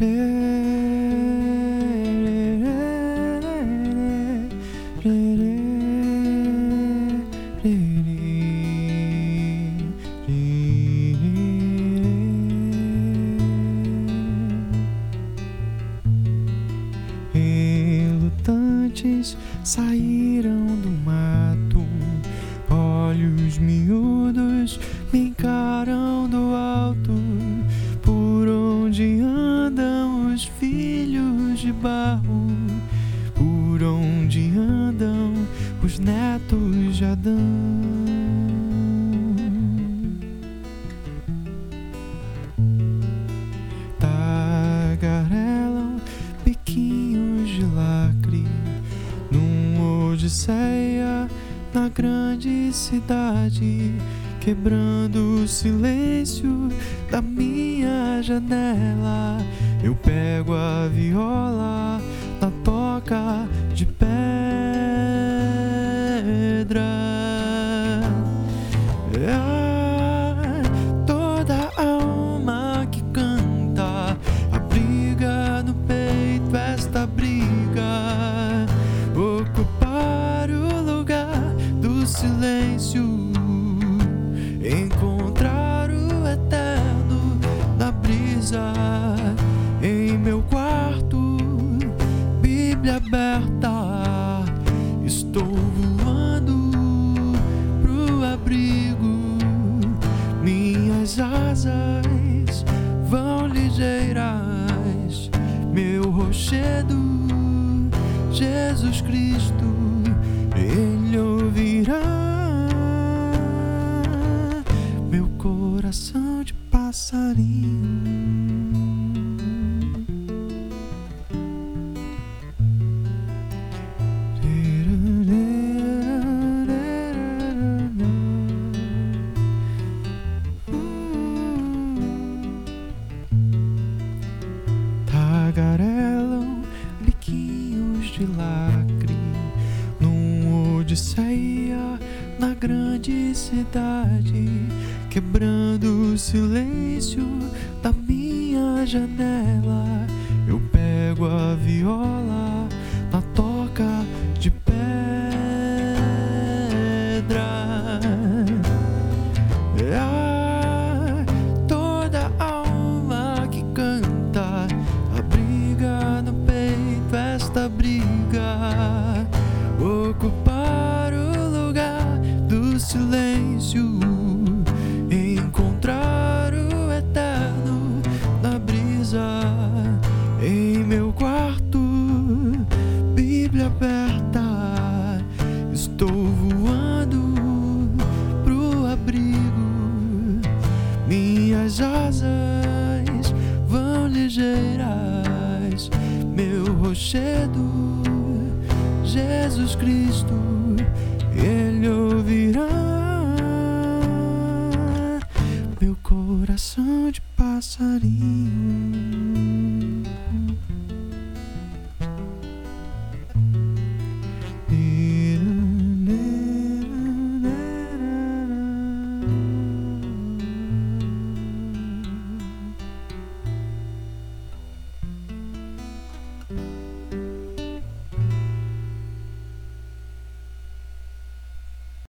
re re re re re re re re andam os filhos de barro? Por onde andam os netos de Adão? tagarelam biquinhos de lacre num odisseia na grande cidade, quebrando o silêncio da minha janela. Eu pego a viola na toca de pedra. Ah, toda alma que canta abriga no peito esta briga ocupar o lugar do silêncio encontrar o eterno na brisa em meu quarto. Bíblia aberta estou voando pro abrigo. Minhas asas vão ligeiras, meu rochedo, Jesus Cristo, coração de passarinho. tagarelam biquinhos de lacre num odisseia na grande cidade, quebrando o silêncio da minha janela. Eu pego a viola na toca de pedra. Ah, toda alma que canta abriga no peito esta briga, ocupar o lugar do silêncio, em meu quarto, Bíblia aberta. Estou voando pro abrigo, minhas asas vão ligeiras, meu rochedo, Jesus Cristo, Ele ouvirá meu coração de passarinho.